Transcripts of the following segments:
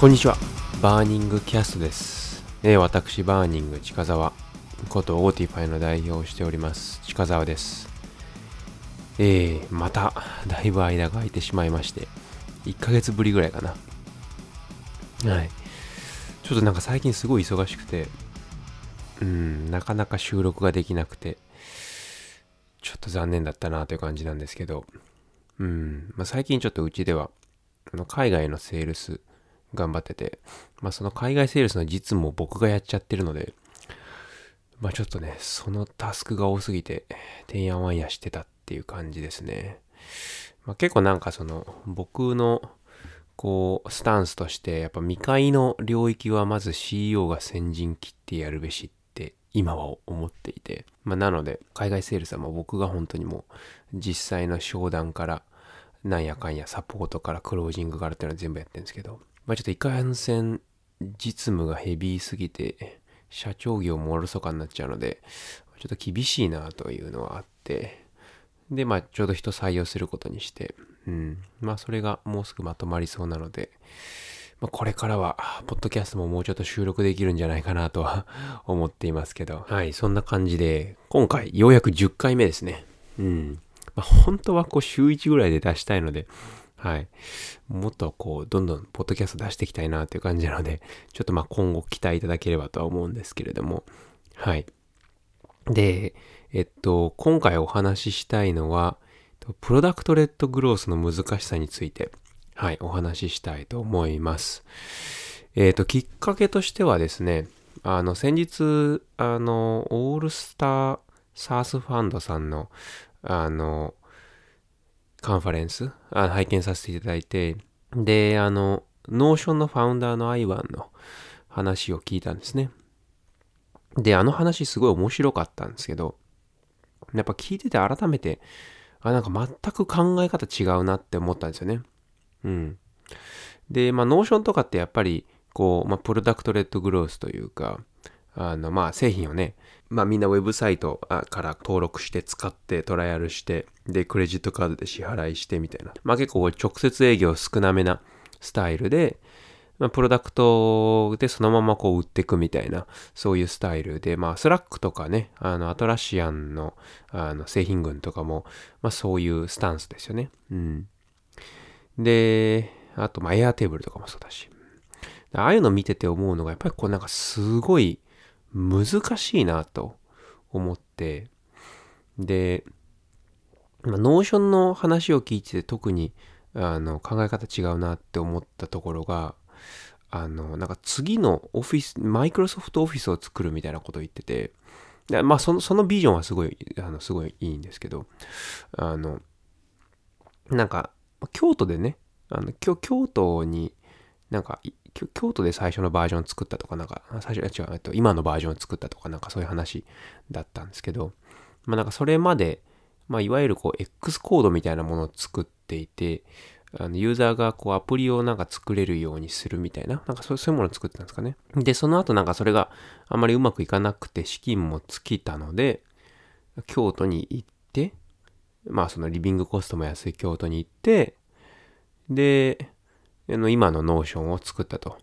こんにちは。バーニングキャストです。えー私、バーニング近沢ことオーティファイの代表をしております。近沢です。えー、また、だいぶ間が空いてしまいまして、1ヶ月ぶりぐらいかな。はい。ちょっとなんか最近すごい忙しくて、うん、なかなか収録ができなくて、ちょっと残念だったなという感じなんですけど、うん、まあ、最近ちょっとうちでは、あの海外のセールス頑張ってて、まあその海外セールスの実務を僕がやっちゃってるので、まあちょっとね、そのタスクが多すぎて、てんやわんやしてたっていう感じですね。まあ結構なんかその、僕の、こう、スタンスとして、やっぱ未開の領域はまず CEO が先陣切ってやるべしって今は思っていて、まあなので、海外セールスはもう僕が本当にもう、実際の商談から、なんやかんやサポートからクロージングからっていうのは全部やってるんですけど、まあちょっといかんせん実務がヘビーすぎて、社長業もおろそかになっちゃうので、ちょっと厳しいなというのはあって、で、まあちょうど人採用することにして、うん、まあそれがもうすぐまとまりそうなので、まあ、これからは、ポッドキャストももうちょっと収録できるんじゃないかなとは 思っていますけど、はい、そんな感じで、今回ようやく10回目ですね。うん。まあ、本当はこう週1ぐらいで出したいので、はい。もっとこう、どんどんポッドキャスト出していきたいなという感じなので、ちょっとまあ今後期待いただければとは思うんですけれども、はい。で、えっと、今回お話ししたいのは、プロダクトレッドグロースの難しさについて、はい、お話ししたいと思います。えっと、きっかけとしてはですね、あの、先日、あの、オールスターサースファンドさんの、あの、カンファレンス？あ拝見させていただいて、で、あの、ノーションのファウンダーのアイバンの話を聞いたんですね。で、あの話すごい面白かったんですけど、やっぱ聞いてて改めて、あ、なんか全く考え方違うなって思ったんですよね。うん。で、まあ、ノーションとかってやっぱり、こう、まあ、 product-led growth というか、あの、まあ、製品をね、まあ、みんなウェブサイトから登録して使ってトライアルして、で、クレジットカードで支払いしてみたいな。まあ、結構直接営業少なめなスタイルで、まあ、プロダクトでそのままこう売っていくみたいな、そういうスタイルで、まあ、スラックとかね、あの、アトラシアンの、あの、製品群とかも、まあ、そういうスタンスですよね。うん。で、あと、まあ、エアテーブルとかもそうだし。ああいうの見てて思うのが、やっぱりこうなんかすごい難しいなと思って、で、ノーションの話を聞いてて特にあの考え方違うなって思ったところが、あの、なんか次のオフィス、マイクロソフトオフィスを作るみたいなことを言ってて、でまあその、そのビジョンはすごい、あの、すごいいいんですけど、あの、なんか、京都でね、あの京京都になんか京都で最初のバージョン作ったとかなんか最初違うえっと今のバージョン作ったとかなんかそういう話だったんですけどまあなんかそれまでまあいわゆるこう X コードみたいなものを作っていてあのユーザーがこうアプリをなんか作れるようにするみたいななんかそういうものを作ってたんですかね。でその後なんかそれがあんまりうまくいかなくて資金も尽きたので京都に行ってまあその living cost も安い京都に行ってで、の今のノーションを作ったと。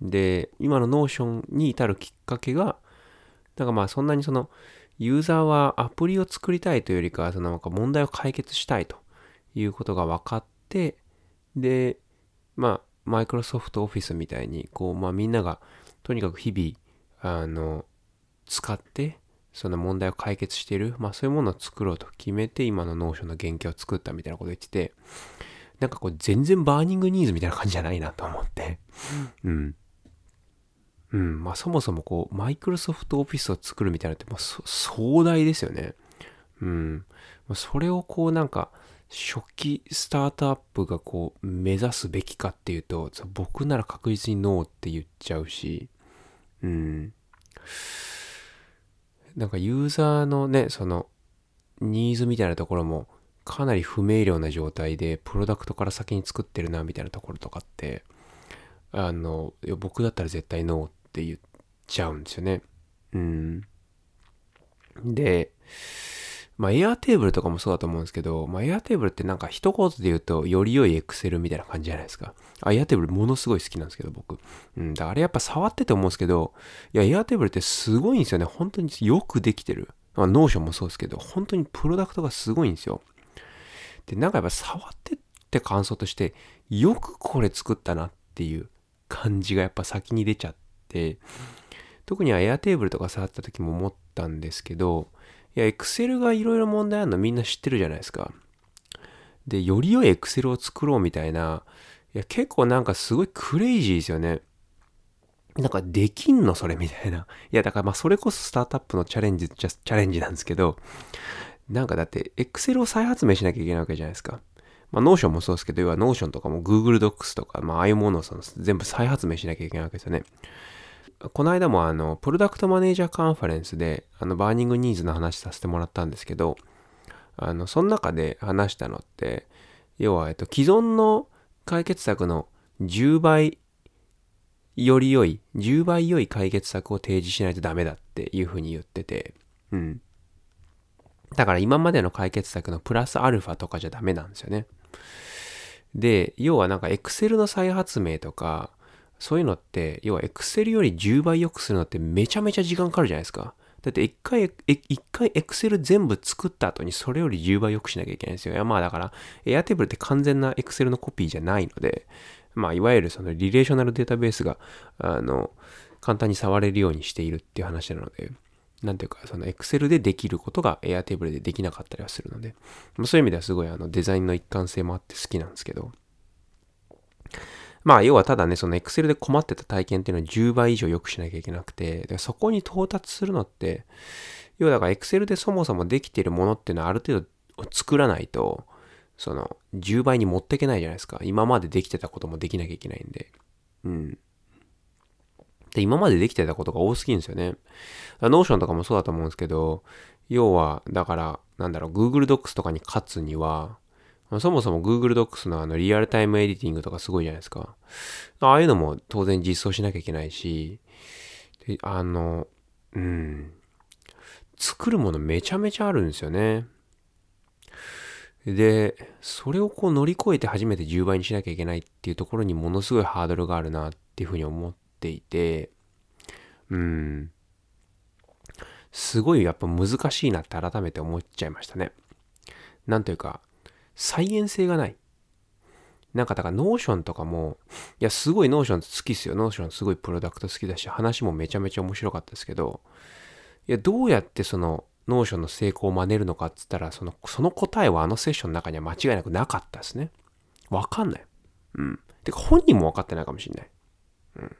で、今のノーションに至るきっかけが、なんかまあそんなにそのユーザーはアプリを作りたいというよりかは、そのなんか問題を解決したいということが分かって、で、まあ、マイクロソフトオフィスみたいに、こう、まあみんながとにかく日々、あの、使って、その問題を解決している、まあそういうものを作ろうと決めて、今のノーションの原型を作ったみたいなことを言ってて、なんかこう全然 burning needs みたいな感じじゃないなと思って。うん。うん。まあそもそもこう、マイクロソフトオフィスを作るみたいなのって、まあそ壮大ですよね。うん。それをこうなんか、初期スタートアップがこう、目指すべきかっていうと、僕なら確実にノーって言っちゃうし、うん。なんかユーザーのね、その、ニーズみたいなところも、かなり不明瞭な状態でプロダクトから先に作ってるなみたいなところとかってあの僕だったら絶対ノーって言っちゃうんですよねうんでまあ、エアテーブルとかもそうだと思うんですけど、まあ、エアテーブルってなんか一言で言うと、より良いエクセルみたいな感じじゃないですか。あ、エアテーブルものすごい好きなんですけど、僕。うん、だあれやっぱ触ってて思うんですけど、いや、エアテーブルってすごいんですよね。本当によくできてる。まあ、ノーションもそうですけど、本当にプロダクトがすごいんですよ。で、なんかやっぱ触ってって感想として、よくこれ作ったなっていう感じがやっぱ先に出ちゃって、特にエアテーブルとか触った時も思ったんですけど、いや、Excel がいろいろ問題あるのみんな知ってるじゃないですか。で、より良い Excel を作ろうみたいな、いや、結構なんかすごいクレイジーですよね。なんかできんのそれみたいな。いや、だからまあそれこそスタートアップのチャレンジ、チャレンジなんですけど、なんかだって Excel を再発明しなきゃいけないわけじゃないですか。まあ Notion もそうですけど、要は Notion とかも Google Docs とか、まあああいうものをその全部再発明しなきゃいけないわけですよね。この間もあの、プロダクトマネージャーカンファレンスで、あの、 burning needs の話させてもらったんですけど、あの、その中で話したのって、要は、えっと、既存の解決策の10倍より良い、10倍良い解決策を提示しないとダメだっていうふうに言ってて、うん。だから今までの解決策のプラスアルファとかじゃダメなんですよね。で、要はなんか Excel の再発明とか、そういうのって、要は Excel より10倍良くするのってめちゃめちゃ時間かかるじゃないですか。だって一回、一回 Excel 全部作った後にそれより10倍良くしなきゃいけないんですよ。いやまあだから、Airtable って完全な Excel のコピーじゃないので、まあいわゆるそのリレーショナルデータベースが、あの、簡単に触れるようにしているっていう話なので、なんていうか、その Excel でできることが Airtable でできなかったりはするので、まあ、そういう意味ではすごいあのデザインの一貫性もあって好きなんですけど、まあ、要はただね、その Excel で困ってた体験っていうのは10倍以上良くしなきゃいけなくて、そこに到達するのって、要はだから Excel でそもそもできてるものっていうのはある程度作らないと、その10倍に持っていけないじゃないですか。今までできてたこともできなきゃいけないんで。うん。で、今までできてたことが多すぎるんですよね。 Notion とかもそうだと思うんですけど、要は、だから、なんだろう、Google Docs とかに勝つには、そもそも Google Docs のあの real-time editing とかすごいじゃないですか。ああいうのも当然実装しなきゃいけないし、あの、うん、作るものめちゃめちゃあるんですよね。で、それをこう乗り越えて初めて10倍にしなきゃいけないっていうところにものすごいハードルがあるなっていうふうに思っていて、うん、すごいやっぱ難しいなって改めて思っちゃいましたね。なんというか、再現性がない。なんかだから Notion とかも、いや、すごい Notion 好きっすよ。 Notion すごいプロダクト好きだし、話もめちゃめちゃ面白かったですけど、いや、どうやってその Notion の成功を真似るのかっつったら、その、その答えはあのセッションの中には間違いなくなかったですね。わかんない。うん。てか本人も分かってないかもしんない。うん。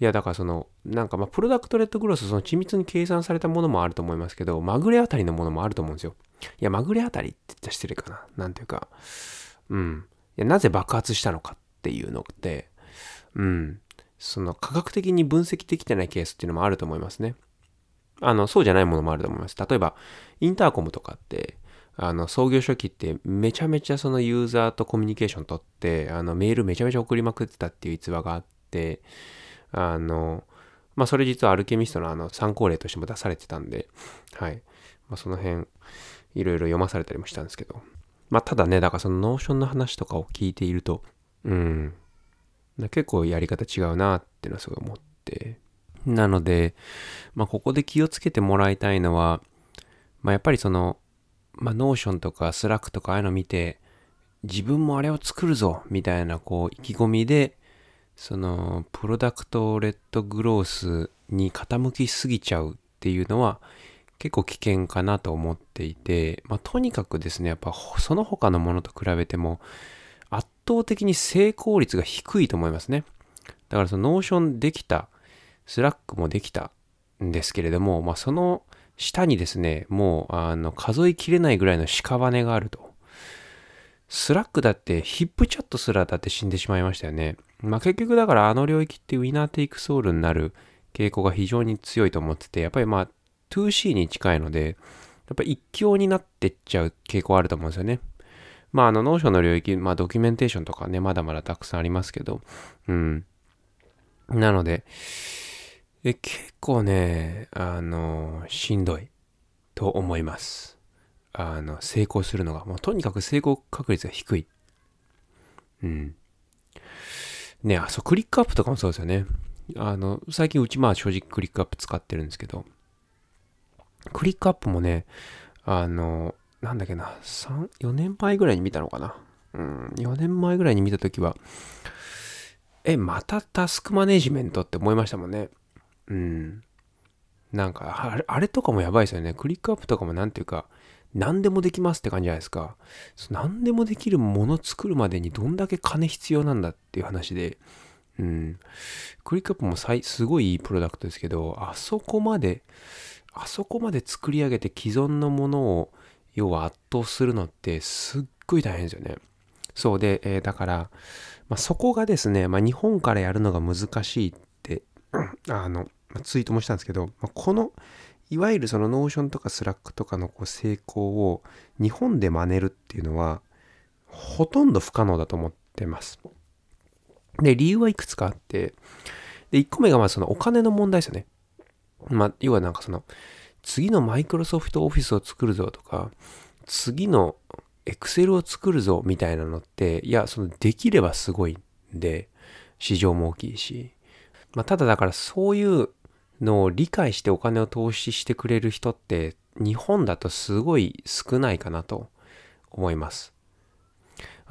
いや、だからその、なんかまあ、 product-led growth、その緻密に計算されたものもあると思いますけど、まぐれあたりのものもあると思うんですよ。いや、まぐれあたりって言ったら失礼かな。なんていうか、うん。いや、なぜ爆発したのかっていうのって、うん。その科学的に分析できてないケースっていうのもあると思いますね。あの、そうじゃないものもあると思います。例えば、インターコムとかって、あの、創業初期ってめちゃめちゃそのユーザーとコミュニケーション取って、あの、メールめちゃめちゃ送りまくってたっていう逸話があって、あの、まあ、それ実はアルケミストのあの参考例としても出されてたんで、はい。まあ、その辺、いろいろ読まされたりもしたんですけど。まあ、ただね、だからその Notion の話とかを聞いていると、うん、結構やり方違うなっていうのはすごい思って。なので、まあ、ここで気をつけてもらいたいのは、まあ、やっぱりその、まあ、 Notion とか Slack とかああいうの見て、自分もあれを作るぞみたいなこう意気込みでその product-led growth に傾きすぎちゃうっていうのは結構危険かなと思っていて、まあ、とにかくですねやっぱその他のものと比べても圧倒的に成功率が低いと思いますね。だからその Notion できた Slack もできたんですけれども、まあ、その下にですねもうあの数えきれないぐらいの屍があると。 Slack だって HipChat すらだって死んでしまいましたよねまあ結局だからあの領域って winner takes all になる傾向が非常に強いと思ってて、やっぱりまあ 2C に近いので、やっぱ一強になってっちゃう傾向あると思うんですよね。まああの Notion の領域、まあドキュメンテーションとかね、まだまだたくさんありますけど、うん。なので、え結構ね、あの、しんどい。と思います。あの、成功するのが。もうとにかく成功確率が低い。うん。ね、あ、そう、クリックアップとかもそうですよね。あの、最近うちまあ正直クリックアップ使ってるんですけど、クリックアップもね、あの、なんだっけな、3、4年前ぐらいに見たのかな。うん、4年前ぐらいに見たときは、え、またタスクマネジメントって思いましたもんね。うん。なんか、あれとかもやばいですよね。クリックアップとかもなんていうか、何でもできますって感じじゃないですか。何でもできるもの作るまでにどんだけ金必要なんだっていう話で、うん。 ClickUp もすごいいいプロダクトですけど、あそこまで、あそこまで作り上げて既存のものを、要は圧倒するのってすっごい大変ですよね。そうで、えー、だから、まあ、そこがですね、まあ、日本からやるのが難しいって、あの、ツイートもしたんですけど、まあ、この、いわゆるその Notion とか Slack とかのこう成功を日本で真似るっていうのは、ほとんど不可能だと思ってます。で、理由はいくつかあって、で、1個目がまあそのお金の問題ですよね。まあ、要はなんかその、次のマイクロソフトオフィスを作るぞとか、次のエクセルを作るぞみたいなのって、いや、そのできればすごいんで、市場も大きいし。まあ、ただだからそういうのを理解してお金を投資してくれる人って、日本だとすごい少ないかなと思います。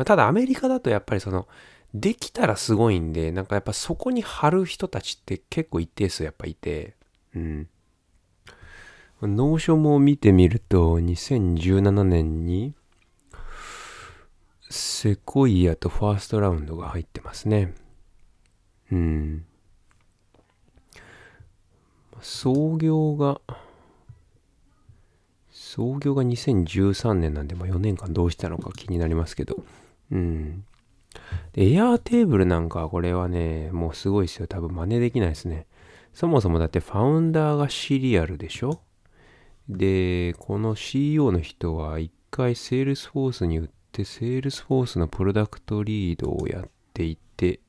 ただアメリカだとやっぱりその、できたらすごいんで、なんかやっぱそこに張る人たちって結構一定数やっぱいて、うん。 Notion も見てみると、2017年に、 Sequoia と First Round が入ってますね。うん。創業が、創業が2013年なんで、まあ、4年間どうしたのか気になりますけど。うん。 Airtable なんかこれはね、もうすごいですよ。多分真似できないですね。そもそもだって founder が serial でしょ？で、この CEO の人は一回 Salesforce に売って、 Salesforce の product lead をやっていて、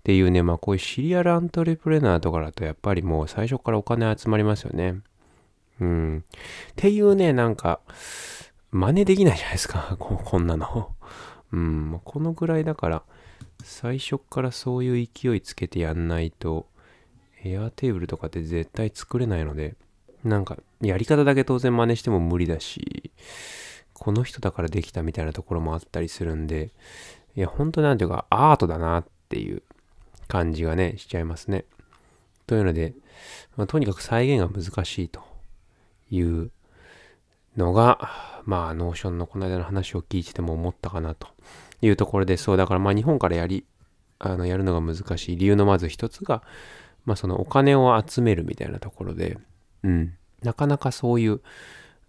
っていうね、まあこういうシリアルアントレプレナーとかだとやっぱりもう最初からお金集まりますよね。うん。っていうね、なんか、真似できないじゃないですか。こんなの。うん。このぐらいだから、最初からそういう勢いつけてやんないと、エアーテーブルとかって絶対作れないので、なんか、やり方だけ当然真似しても無理だし、この人だからできたみたいなところもあったりするんで、いや、ほんとなんていうか、アートだなっていう感じがね、しちゃいますね。というので、まあ、とにかく再現が難しいというのが、まあ、 Notion のこの間の話を聞いてても思ったかなというところで、そう、だからまあ日本からやり、あの、やるのが難しい理由のまず一つが、まあそのお金を集めるみたいなところで、うん、なかなかそういう、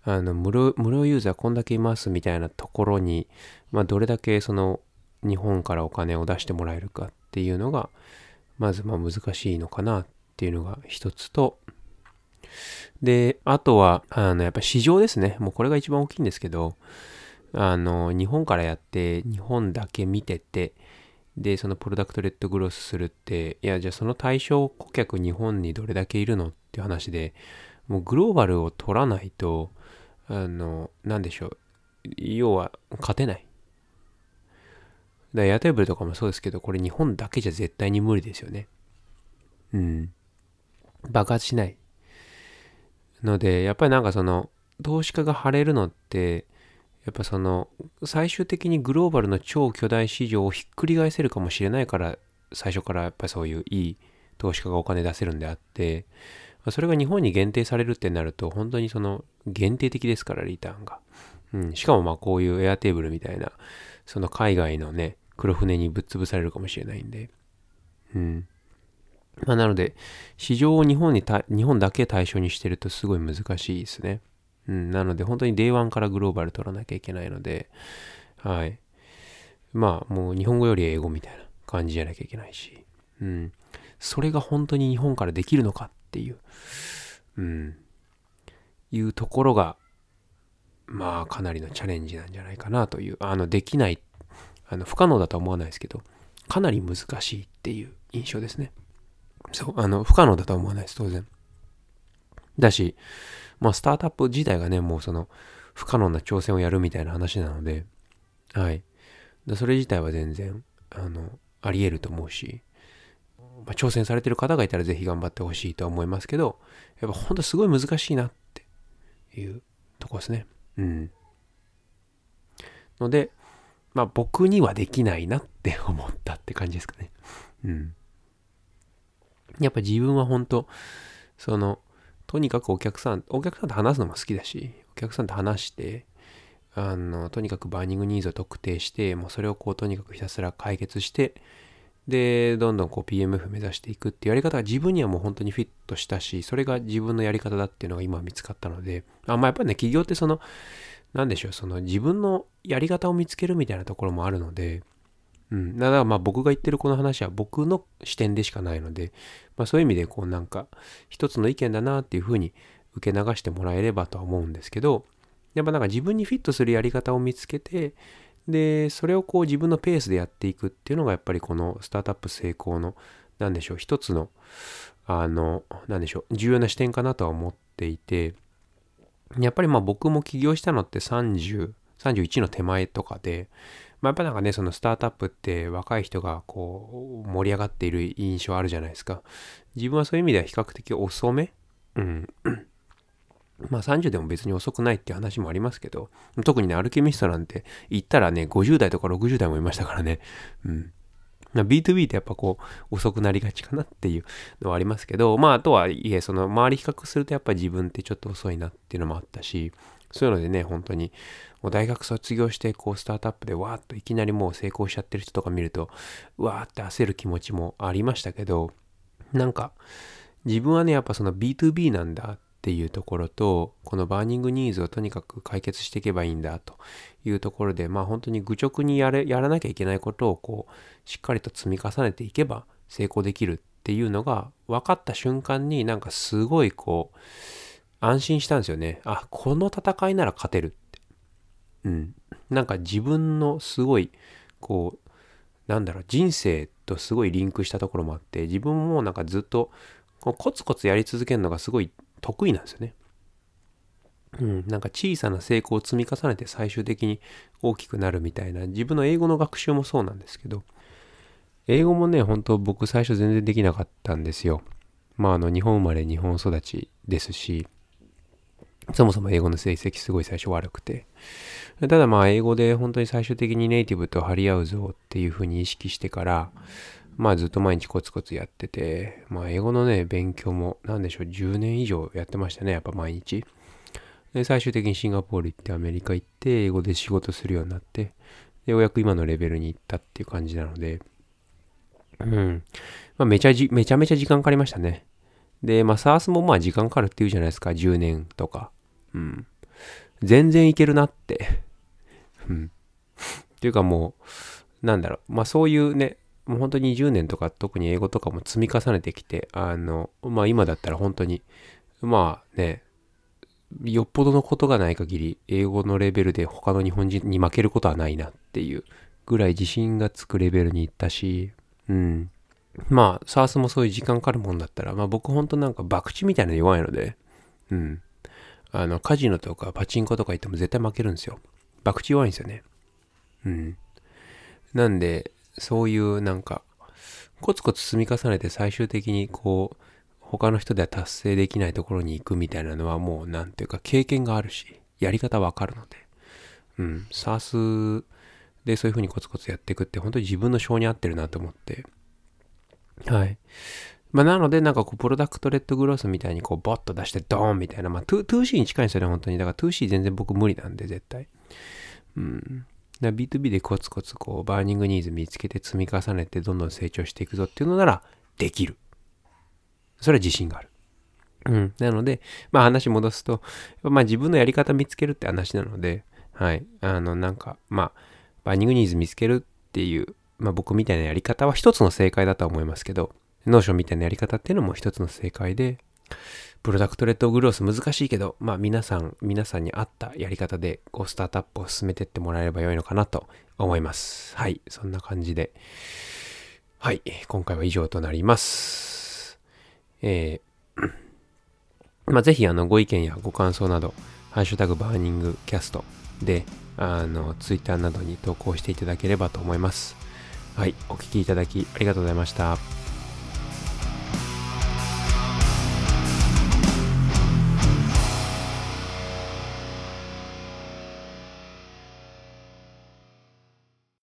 あの、無料、無料ユーザーこんだけいますみたいなところに、まあどれだけその日本からお金を出してもらえるかっっていうのが、まずまあ難しいのかなっていうのが一つと、で、あとは、あの、やっぱ市場ですね。もうこれが一番大きいんですけど、あの、日本からやって、日本だけ見てて、で、そのプロダクトレッドグロスするって、いや、じゃあその対象顧客日本にどれだけいるのっていう話で、もうグローバルを取らないと、あの、なんでしょう。要は、勝てない。だエアテーブルとかもそうですけど、これ日本だけじゃ絶対に無理ですよね。うん。爆発しない。ので、やっぱりなんかその、投資家が張れるのって、やっぱその、最終的にグローバルの超巨大市場をひっくり返せるかもしれないから、最初からやっぱりそういういい投資家がお金出せるんであって、それが日本に限定されるってなると、本当にその限定的ですから、リターンが。うん、しかもまあこういうエアテーブルみたいな、その海外のね、黒船にぶっ潰されるかもしれないんで。うん。まあ、なので、市場を日本に日本だけ対象にしてるとすごい難しいですね。うん。なので、本当に Day1 からグローバル取らなきゃいけないので、はい。まあ、もう日本語より英語みたいな感じじゃなきゃいけないし、うん。それが本当に日本からできるのかっていう、うん。いうところが、まあ、かなりのチャレンジなんじゃないかなという、あの、できないあの不可能だとは思わないですけど、かなり難しいっていう印象ですね。そう、あの、不可能だとは思わないです、当然。だし、まあ、スタートアップ自体がね、もうその、不可能な挑戦をやるみたいな話なので、はい。それ自体は全然、あの、あり得ると思うし、まあ、挑戦されてる方がいたらぜひ頑張ってほしいとは思いますけど、やっぱ本当すごい難しいなっていうとこですね。うん。ので、まあ僕にはできないなって 思ったって感じですかね。うん。やっぱ自分は本当その、とにかくお客さん、お客さんと話すのも好きだし、お客さんと話して、あの、とにかく burning needs を特定して、もうそれをこう、とにかくひたすら解決して、で、どんどんこう PMF 目指していくっていうやり方が自分にはもう本当にフィットしたし、それが自分のやり方だっていうのが今見つかったので、あまあやっぱりね、起業ってその、なんでしょう、その自分のやり方を見つけるみたいなところもあるので、うん。だからまあ僕が言ってるこの話は僕の視点でしかないので、まあそういう意味でこうなんか一つの意見だなっていうふうに受け流してもらえればとは思うんですけど、やっぱなんか自分にフィットするやり方を見つけて、で、それをこう自分のペースでやっていくっていうのがやっぱりこのスタートアップ成功の、なんでしょう、一つの、あの、なんでしょう、重要な視点かなとは思っていて、やっぱりまあ僕も起業したのって30、31の手前とかで、まあ、やっぱなんかね、そのスタートアップって若い人がこう盛り上がっている印象あるじゃないですか。自分はそういう意味では比較的遅めうん。まあ30でも別に遅くないって話もありますけど、特にね、アルケミストなんて言ったらね、50代とか60代もいましたからね。うん。B2B ってやっぱこう遅くなりがちかなっていうのはありますけど、まああとはいえ、その周り比較するとやっぱ自分ってちょっと遅いなっていうのもあったし、そういうのでね、本当にもう大学卒業してこうスタートアップでわーっといきなりもう成功しちゃってる人とか見ると、うわーって焦る気持ちもありましたけど、なんか自分はね、やっぱその B2B なんだっていうところと、この burning needs をとにかく解決していけばいいんだというところで、まあ本当に愚直にやれやらなきゃいけないことをこう、しっかりと積み重ねていけば成功できるっていうのが分かった瞬間になんかすごいこう、安心したんですよね。あ、この戦いなら勝てるって。うん。なんか自分のすごい、こう、なんだろう、人生とすごいリンクしたところもあって、自分もなんかずっと、コツコツやり続けるのがすごい得意なんですよね。うん、なんか小さな成功を積み重ねて最終的に大きくなるみたいな。自分の英語の学習もそうなんですけど。英語もね本当僕最初全然できなかったんですよ。まああの日本生まれ日本育ちですし。そもそも英語の成績すごい最初悪くて。ただまあ英語で本当に最終的にネイティブと張り合うぞっていうふうに意識してからまあずっと毎日コツコツやってて、まあ英語のね、勉強も、なんでしょう、10年以上やってましたね、やっぱ毎日。で、最終的にシンガポール行ってアメリカ行って、英語で仕事するようになって、で、ようやく今のレベルに行ったっていう感じなので、うん。まあめちゃじ、めちゃめちゃ時間かかりましたね。で、まあ SARS もまあ時間かかるって言うじゃないですか、10年とか。うん。全然いけるなって。うん。っていうかもう、なんだろう。まあそういうね、もう本当に20年とか特に英語とかも積み重ねてきて、あの、まあ今だったら本当に、まあね、よっぽどのことがない限り、英語のレベルで他の日本人に負けることはないなっていうぐらい自信がつくレベルに行ったし、うん。まあ、サースもそういう時間かかるもんだったら、まあ僕ほんとなんか博打みたいなの弱いので、うん。あの、カジノとかパチンコとか行っても絶対負けるんですよ。博打弱いんですよね。うん。なんで、そういうなんか、コツコツ積み重ねて最終的にこう、他の人では達成できないところに行くみたいなのはもうなんていうか経験があるし、やり方わかるので、うん、サースでそういう風にコツコツやっていくって本当に自分の性に合ってるなと思って、はい。まあ、なので、なんかこう、 product-led growth みたいにこう、ボッと出してドーンみたいな、まあ、2C に近いんですよね、本当に。だから 2C 全然僕無理なんで、絶対。うん。だ B2B でコツコツこう burning needs 見つけて積み重ねてどんどん成長していくぞっていうのならできる。それは自信がある。うん。なので、まあ話戻すと、まあ自分のやり方見つけるって話なので、はい。あの、なんか、まあ、 burning needs 見つけるっていう、まあ僕みたいなやり方は一つの正解だとは思いますけど、 Notion みたいなやり方っていうのも一つの正解で、 product-led growth 難しいけど、まあ皆さん、皆さんに合ったやり方で、こうスタートアップを進めてってもらえれば良いのかなと思います。はい、そんな感じで。はい、今回は以上となります。えー、まあ、ぜひあのご意見やご感想など、ハッシュタグバーニングキャストで、あの、ツイッターなどに投稿していただければと思います。はい、お聴きいただきありがとうございました。